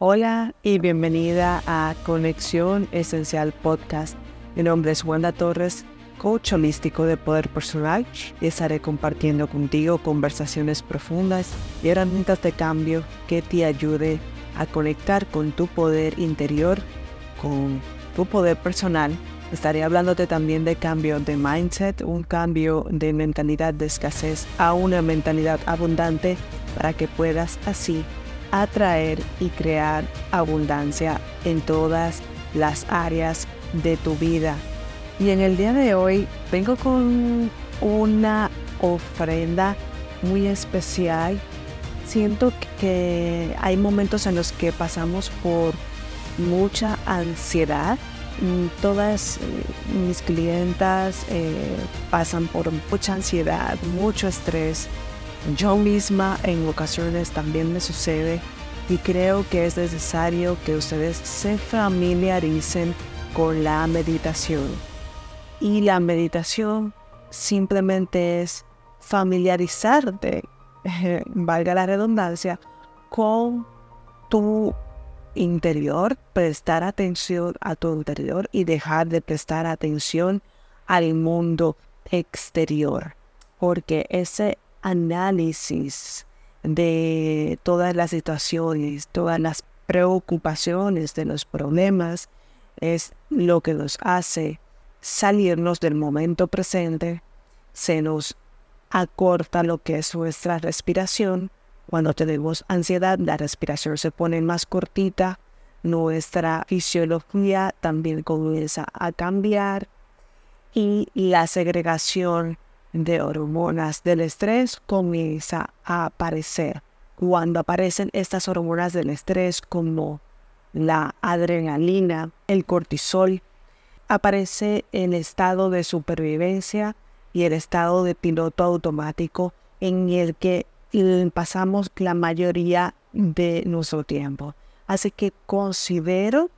Hola y bienvenida a Conexión Esencial Podcast. Mi nombre es Wanda Torres, coach holístico de poder personal y estaré compartiendo contigo conversaciones profundas y herramientas de cambio que te ayude a conectar con tu poder interior, con tu poder personal. Estaré hablándote también de cambio de mindset, un cambio de mentalidad de escasez a una mentalidad abundante para que puedas así atraer y crear abundancia en todas las áreas de tu vida. Y en el día de hoy vengo con una ofrenda muy especial. Siento que hay momentos en los que pasamos por mucha ansiedad. Todas eh, mis clientas eh, pasan por mucha ansiedad, mucho estrés, yo misma en ocasiones también me sucede y creo que es necesario que ustedes se familiaricen con la meditación. Y la meditación simplemente es familiarizarte, valga la redundancia, con tu interior, prestar atención a tu interior y dejar de prestar atención al mundo exterior. Porque ese análisis de todas las situaciones, todas las preocupaciones de los problemas, es lo que nos hace salirnos del momento presente, se nos acorta lo que es nuestra respiración. Cuando tenemos ansiedad, la respiración se pone más cortita, nuestra fisiología también comienza a cambiar y la segregación de hormonas del estrés comienza a aparecer. Cuando aparecen estas hormonas del estrés como la adrenalina, el cortisol, aparece el estado de supervivencia y el estado de piloto automático en el que pasamos la mayoría de nuestro tiempo. Así que considero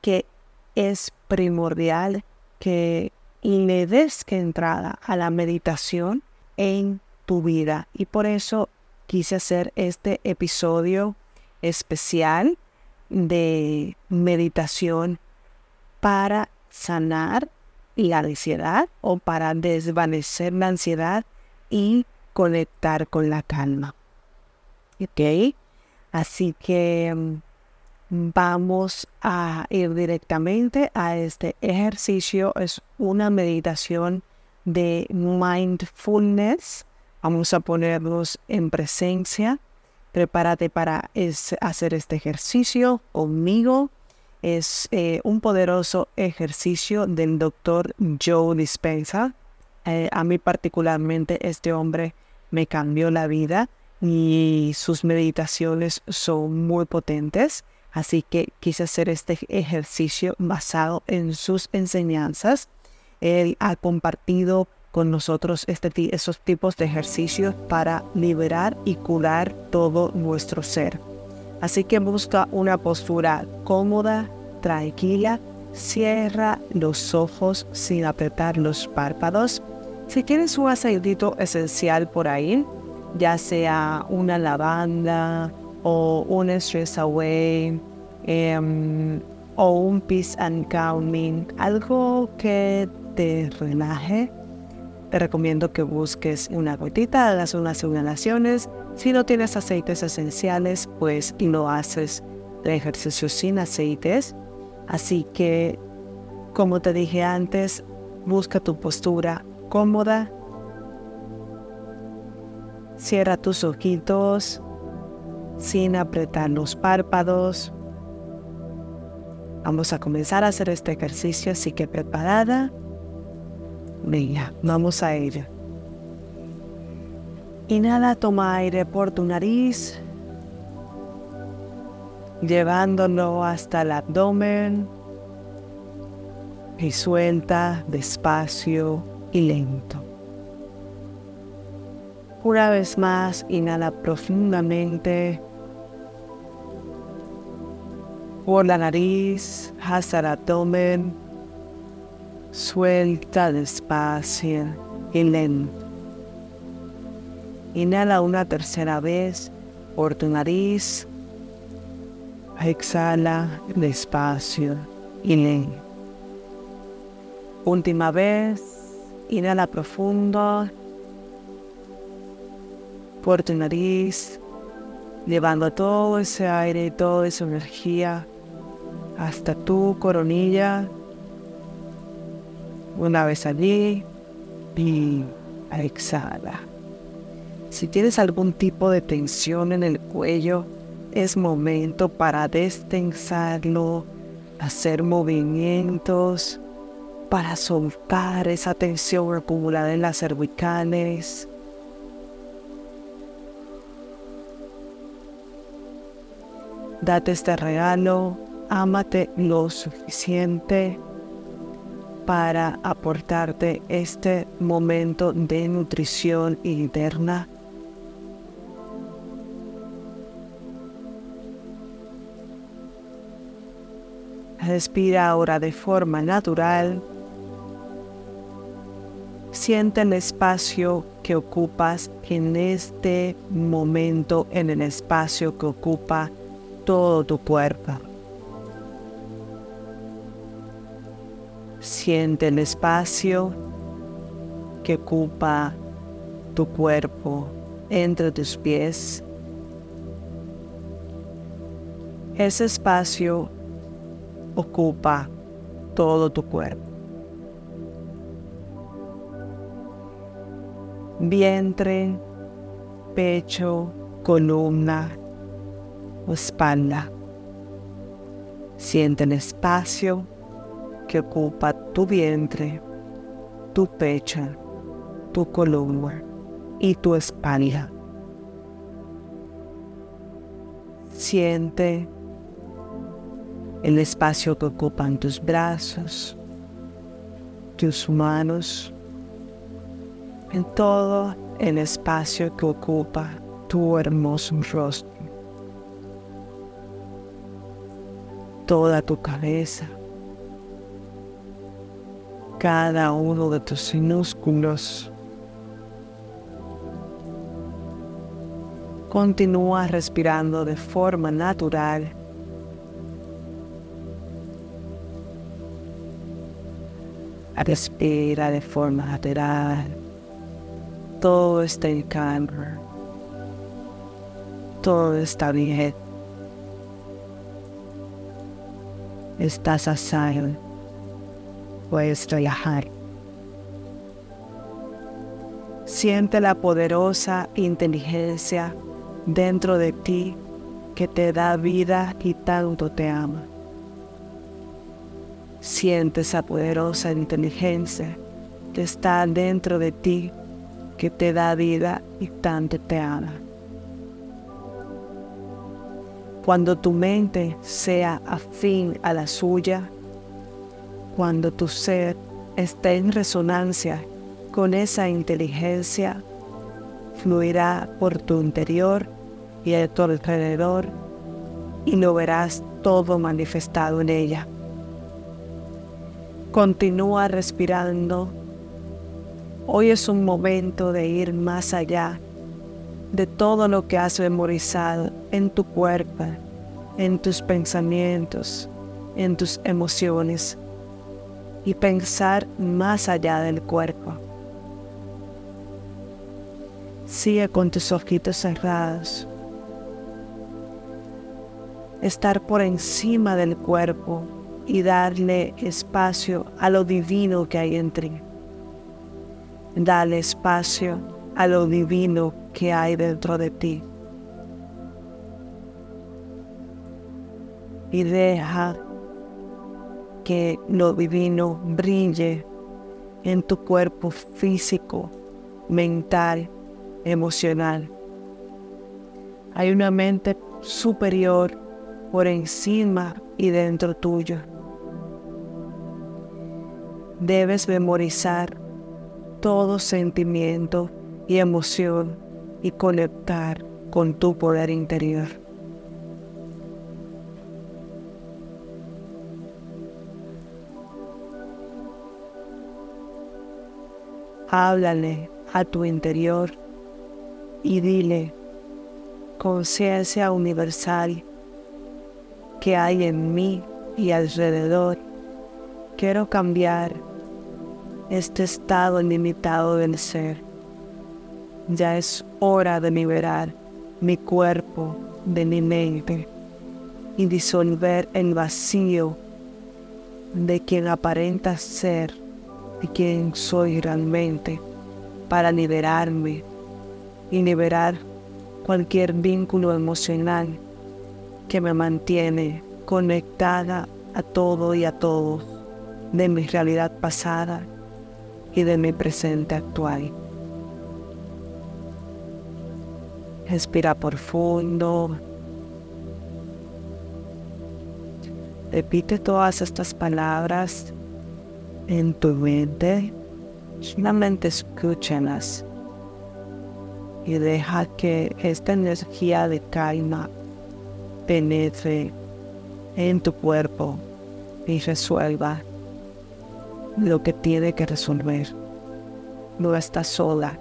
que es primordial que le des que entrada a la meditación en tu vida. Y por eso quise hacer este episodio especial de meditación para sanar la ansiedad o para desvanecer la ansiedad y conectar con la calma. ¿Ok? Así que mm, vamos a ir directamente a este ejercicio. Es una meditación de mindfulness. Vamos a ponernos en presencia. Prepárate para hacer este ejercicio conmigo. Es eh, un poderoso ejercicio del doctor Joe Dispenza. Eh, a mí particularmente este hombre me cambió la vida y sus meditaciones son muy potentes. Así que quise hacer este ejercicio basado en sus enseñanzas. Él ha compartido con nosotros este, esos tipos de ejercicios para liberar y curar todo nuestro ser. Así que busca una postura cómoda, tranquila, cierra los ojos sin apretar los párpados. Si tienes un aceitito esencial por ahí, ya sea una lavanda, o un stress away em, o un peace and calming, algo que te relaje. Te recomiendo que busques una gotita, hagas unas inhalaciones. Si no tienes aceites esenciales, pues lo haces de ejercicio sin aceites. Así que, como te dije antes, busca tu postura cómoda. Cierra tus ojitos sin apretar los párpados. Vamos a comenzar a hacer este ejercicio, así que preparada. Venga, vamos a ir. Inhala, toma aire por tu nariz, llevándolo hasta el abdomen y suelta despacio y lento. Una vez más, inhala profundamente por la nariz hasta el abdomen. Suelta despacio y lento. Inhala una tercera vez por tu nariz. Exhala despacio y lento. Última vez, inhala profundo por tu nariz, llevando todo ese aire toda esa energía hasta tu coronilla. Una vez allí y exhala. Si tienes algún tipo de tensión en el cuello, es momento para destensarlo, hacer movimientos para soltar esa tensión acumulada en las cervicales. Date este regalo, ámate lo suficiente para aportarte este momento de nutrición interna. Respira ahora de forma natural. Siente el espacio que ocupas en este momento, en el espacio que ocupa todo tu cuerpo. Siente el espacio que ocupa tu cuerpo entre tus pies. Ese espacio ocupa todo tu cuerpo. Vientre, pecho, columna o espalda. Siente el espacio que ocupa tu vientre, tu pecho, tu columna y tu espalda. Siente el espacio que ocupan tus brazos, tus manos, en todo el espacio que ocupa tu hermoso rostro, toda tu cabeza, cada uno de tus músculos. Continúa respirando de forma natural. Respira de forma natural. Todo está en calma. Todo está bien. Estás a puedes relajar. Siente la poderosa inteligencia dentro de ti que te da vida y tanto te ama. Siente esa poderosa inteligencia que está dentro de ti que te da vida y tanto te ama. Cuando tu mente sea afín a la suya, cuando tu ser esté en resonancia con esa inteligencia, fluirá por tu interior y a tu alrededor y lo verás todo manifestado en ella. Continúa respirando. Hoy es un momento de ir más allá de todo lo que has memorizado en tu cuerpo, en tus pensamientos, en tus emociones y pensar más allá del cuerpo. Sigue con tus ojitos cerrados. Estar por encima del cuerpo y darle espacio a lo divino que hay en ti. Dale espacio a lo divino que hay dentro de ti. Y deja que lo divino brille en tu cuerpo físico, mental, emocional. Hay una mente superior por encima y dentro tuyo. Debes memorizar todo sentimiento y emoción y conectar con tu poder interior. Háblale a tu interior y dile, conciencia universal, que hay en mí y alrededor. Quiero cambiar este estado limitado del ser. Ya es hora de liberar mi cuerpo de mi mente y disolver el vacío de quien aparenta ser y quien soy realmente para liberarme y liberar cualquier vínculo emocional que me mantiene conectada a todo y a todos de mi realidad pasada y de mi presente actual. Respira profundo. Repite todas estas palabras en tu mente. Solamente escúchalas y deja que esta energía de calma penetre en tu cuerpo y resuelva lo que tiene que resolver. No estás sola.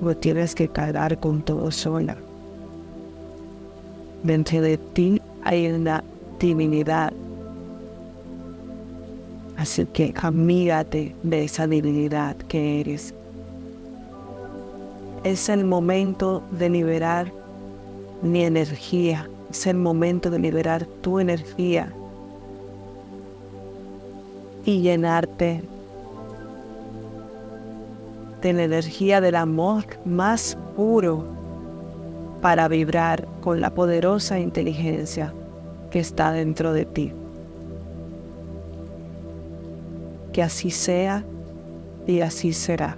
No tienes que cargar con todo sola. Dentro de ti hay una divinidad. Así que amígate de esa divinidad que eres. Es el momento de liberar mi energía. Es el momento de liberar tu energía y llenarte de la energía del amor más puro para vibrar con la poderosa inteligencia que está dentro de ti. Que así sea y así será.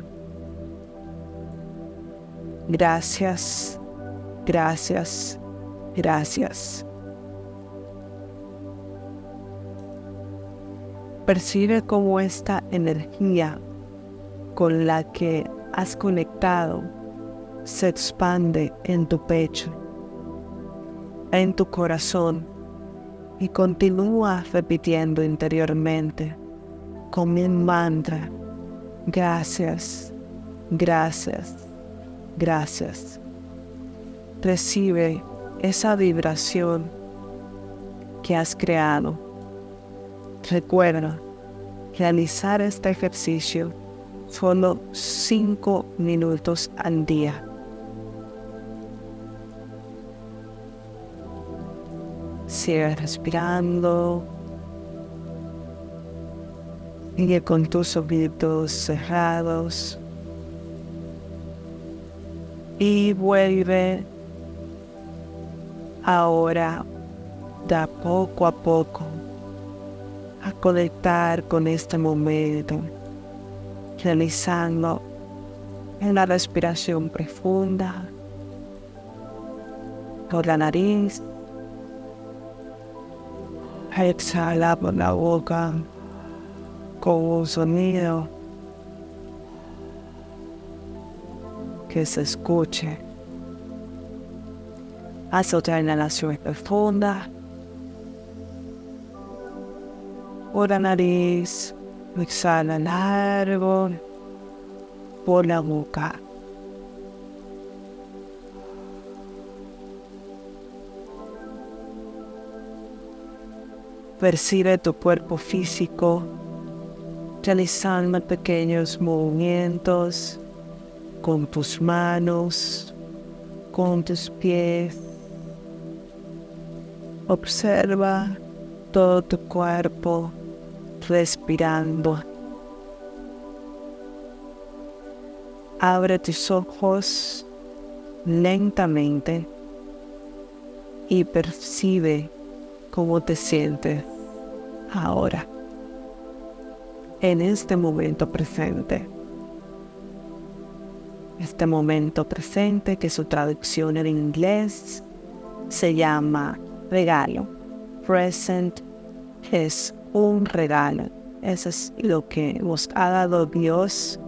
Gracias, gracias, gracias. Percibe cómo esta energía con la que has conectado se expande en tu pecho, en tu corazón y continúa repitiendo interiormente con mi mantra, gracias, gracias, gracias. Recibe esa vibración que has creado Recuerda, realizar este ejercicio solo 5 minutos al día. Sigue respirando. Sigue con tus ojitos cerrados. Y vuelve ahora da poco a poco a conectar con este momento, realizando una respiración profunda por la nariz, exhala por la boca un sonido que se escuche. Haz otra inhalación profunda. por la nariz, exhala largo por la boca. Percibe tu cuerpo físico realizando pequeños movimientos con tus manos, con tus pies. Observa todo tu cuerpo respirando. Abre tus ojos lentamente y percibe cómo te sientes ahora, en este momento presente. Este momento presente, que su traducción en inglés se llama regalo, present es un regalo. Eso es lo que nos ha dado Dios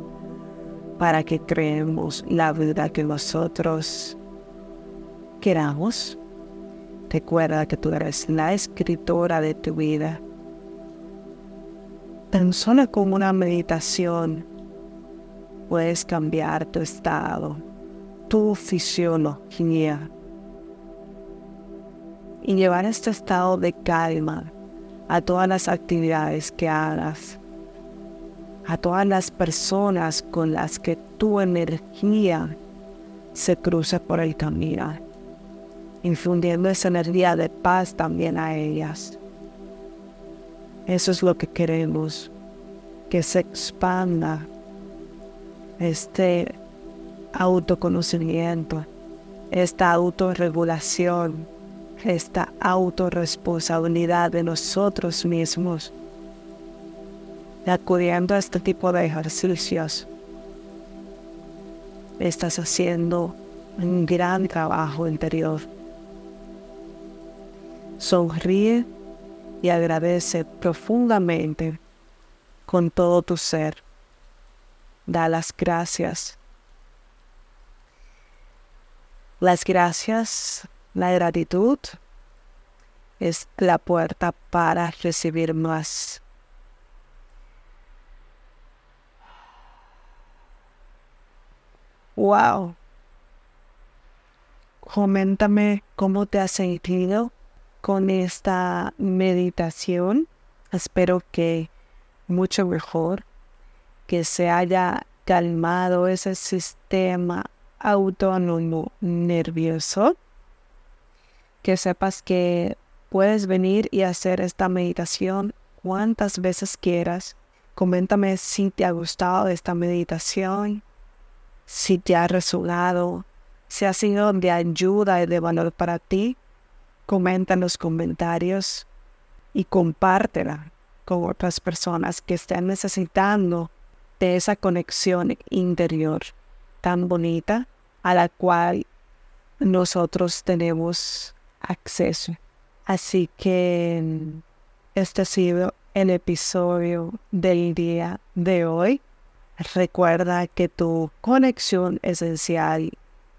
para que creemos la vida que nosotros queramos. Recuerda que tú eres la escritora de tu vida. Tan solo con una meditación puedes cambiar tu estado, tu fisiología. y llevar este estado de calma a todas las actividades que hagas, a todas las personas con las que tu energía se cruce por el camino, infundiendo esa energía de paz también a ellas. Eso es lo que queremos, que se expanda este autoconocimiento, esta autorregulación, esta autorresponsabilidad de nosotros mismos, acudiendo a este tipo de ejercicios. Estás haciendo un gran trabajo interior. Sonríe y agradece profundamente con todo tu ser. Da las gracias las gracias, la gratitud es la puerta para recibir más. Wow. Coméntame cómo te has sentido con esta meditación. Espero que mucho mejor, que se haya calmado ese sistema autónomo nervioso, que sepas que puedes venir y hacer esta meditación cuantas veces quieras. Coméntame si te ha gustado esta meditación, si te ha resonado, si ha sido de ayuda y de valor para ti. Comenta en los comentarios y compártela con otras personas que estén necesitando de esa conexión interior tan bonita a la cual nosotros tenemos acceso. Así que este ha sido el episodio del día de hoy. Recuerda que tu conexión esencial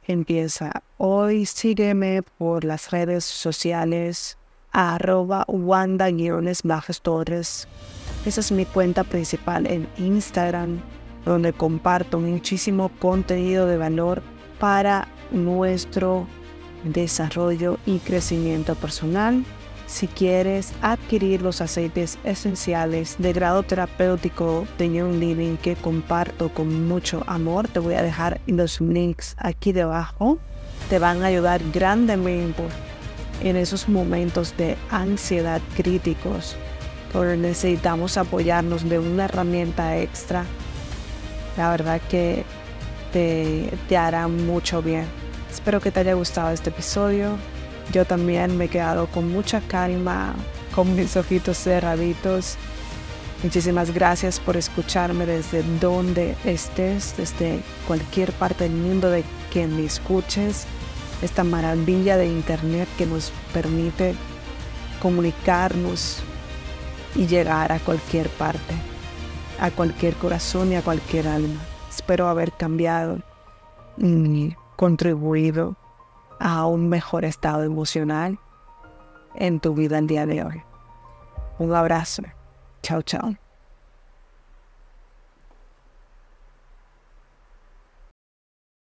empieza hoy. Sígueme por las redes sociales arroba Wanda Torres. Esa es mi cuenta principal en Instagram, donde comparto muchísimo contenido de valor para nuestro desarrollo y crecimiento personal. Si quieres adquirir los aceites esenciales de grado terapéutico de Young Living que comparto con mucho amor, te voy a dejar los links aquí debajo. Te van a ayudar grandemente en esos momentos de ansiedad críticos, donde necesitamos apoyarnos de una herramienta extra. La verdad que te, hará mucho bien. Espero que te haya gustado este episodio. Yo también me he quedado con mucha calma, con mis ojitos cerraditos. Muchísimas gracias por escucharme desde donde estés, desde cualquier parte del mundo de que me escuches. Esta maravilla de Internet que nos permite comunicarnos y llegar a cualquier parte, a cualquier corazón y a cualquier alma. Espero haber cambiado y contribuido a un mejor estado emocional en tu vida el día de hoy. Un abrazo. Chao, chao.